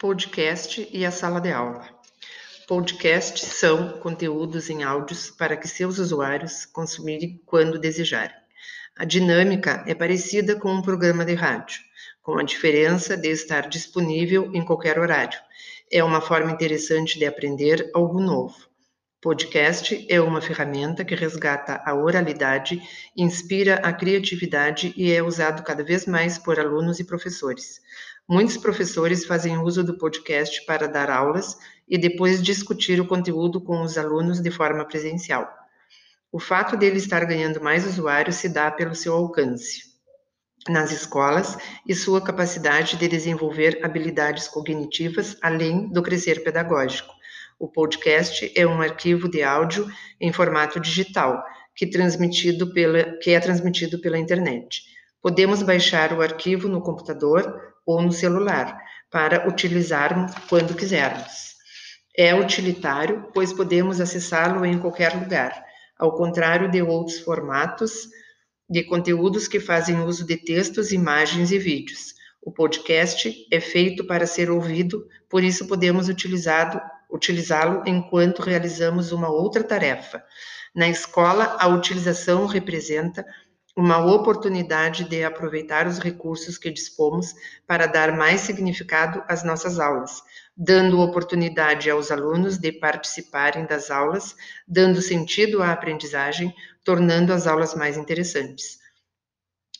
podcast e a sala de aula. Podcasts são conteúdos em áudios para que seus usuários consumirem quando desejarem. A dinâmica é parecida com um programa de rádio, com a diferença de estar disponível em qualquer horário. É uma forma interessante de aprender algo novo. Podcast é uma ferramenta que resgata a oralidade, inspira a criatividade e é usado cada vez mais por alunos e professores. Muitos professores fazem uso do podcast para dar aulas e depois discutir o conteúdo com os alunos de forma presencial. O fato dele estar ganhando mais usuários se dá pelo seu alcance nas escolas e sua capacidade de desenvolver habilidades cognitivas além do crescer pedagógico. O podcast é um arquivo de áudio em formato digital que, transmitido pela, que é transmitido pela internet. Podemos baixar o arquivo no computador ou no celular, para utilizarmos quando quisermos. É utilitário, pois podemos acessá-lo em qualquer lugar, ao contrário de outros formatos de conteúdos que fazem uso de textos, imagens e vídeos. O podcast é feito para ser ouvido, por isso podemos utilizá-lo enquanto realizamos uma outra tarefa. Na escola, a utilização representa uma oportunidade de aproveitar os recursos que dispomos para dar mais significado às nossas aulas, dando oportunidade aos alunos de participarem das aulas, dando sentido à aprendizagem, tornando as aulas mais interessantes.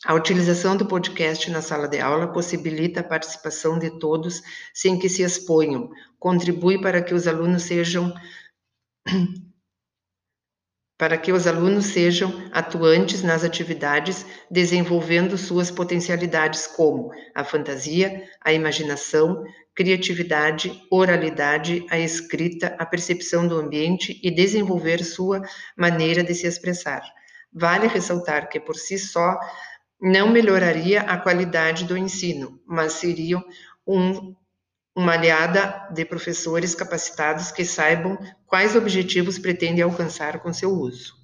A utilização do podcast na sala de aula possibilita a participação de todos sem que se exponham, contribui para que os alunos sejam para que os alunos sejam atuantes nas atividades, desenvolvendo suas potencialidades como a fantasia, a imaginação, criatividade, oralidade, a escrita, a percepção do ambiente e desenvolver sua maneira de se expressar. Vale ressaltar que por si só não melhoraria a qualidade do ensino, mas seria um uma aliada de professores capacitados que saibam quais objetivos pretendem alcançar com seu uso.